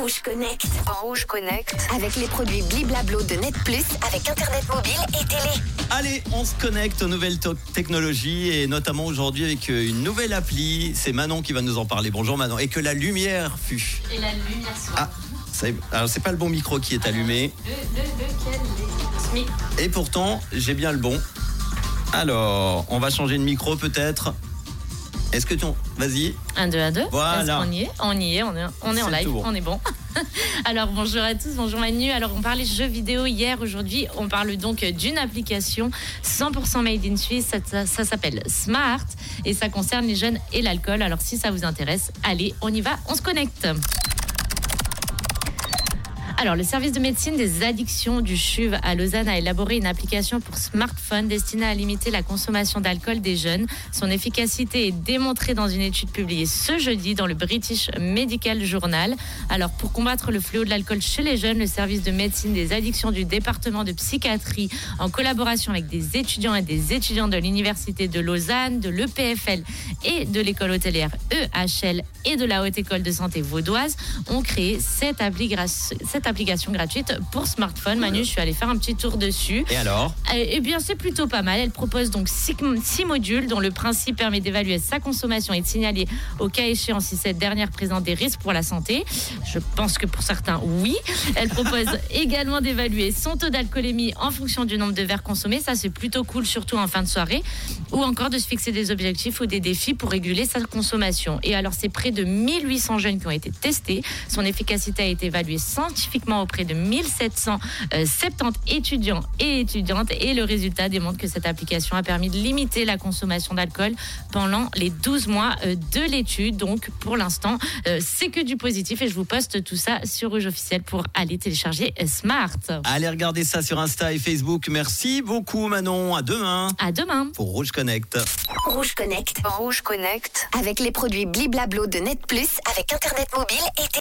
Rouge Connect. En Rouge Connect. Avec les produits Bliblablo de Net Plus avec Internet mobile et télé. Allez, on se connecte aux nouvelles technologies et notamment aujourd'hui avec euh, une nouvelle appli. C'est Manon qui va nous en parler. Bonjour Manon. Et que la lumière fut. Et la lumière soit. Ah, c'est- alors c'est pas le bon micro qui est allumé. Le, le, lequel est- Mais Et pourtant, j'ai bien le bon. Alors, on va changer de micro peut-être. Est-ce que tu... Vas-y. 1, 2 à 2. Voilà. Qu'on y est On y est, on est, on est en live, bon. on est bon. Alors bonjour à tous, bonjour Manu. Alors on parlait jeux vidéo hier, aujourd'hui on parle donc d'une application 100% made in Suisse, ça, ça- ça s'appelle Smart et ça concerne les jeunes et l'alcool. Alors si ça vous intéresse, allez, on y va, on se connecte. Alors, le service de médecine des addictions du CHUV à Lausanne a élaboré une application pour smartphone destinée à limiter la consommation d'alcool des jeunes. Son efficacité est démontrée dans une étude publiée ce jeudi dans le British Medical Journal. Alors, pour combattre le fléau de l'alcool chez les jeunes, le service de médecine des addictions du département de psychiatrie, en collaboration avec des étudiants et des étudiants de l'Université de Lausanne, de l'EPFL et de l'école hôtelière EHL et de la Haute École de Santé Vaudoise, ont créé cette, appli gra- cette application gratuite pour smartphone. Manu, je suis allée faire un petit tour dessus. Et alors? Eh eh bien, c'est plutôt pas mal. Elle propose donc six, six modules dont le principe permet d'évaluer sa consommation et de signaler au cas échéant si cette dernière présente des risques pour la santé. Je pense que pour certains, oui. Elle propose également d'évaluer son taux d'alcoolémie en fonction du nombre de verres consommés. Ça, c'est plutôt cool, surtout en fin de soirée. Ou encore de se fixer des objectifs ou des défis pour réguler sa consommation. Et alors, c'est près de 1800 jeunes qui ont été testés. Son efficacité a été évaluée scientifiquement auprès de 1770 étudiants et étudiantes. Et le résultat démontre que cette application a permis de limiter la consommation d'alcool pendant les 12 mois euh, de l'étude. Donc, pour l'instant, euh, c'est que du positif. Et je vous poste tout ça sur Rouge Officiel pour aller télécharger euh, Smart. Allez regarder ça sur Insta et Facebook. Merci beaucoup Manon. À demain À demain. pour Rouge Connect. Rouge Connect. Rouge Connect. Avec les produits Bliblablo de Net Plus avec Internet mobile et télé.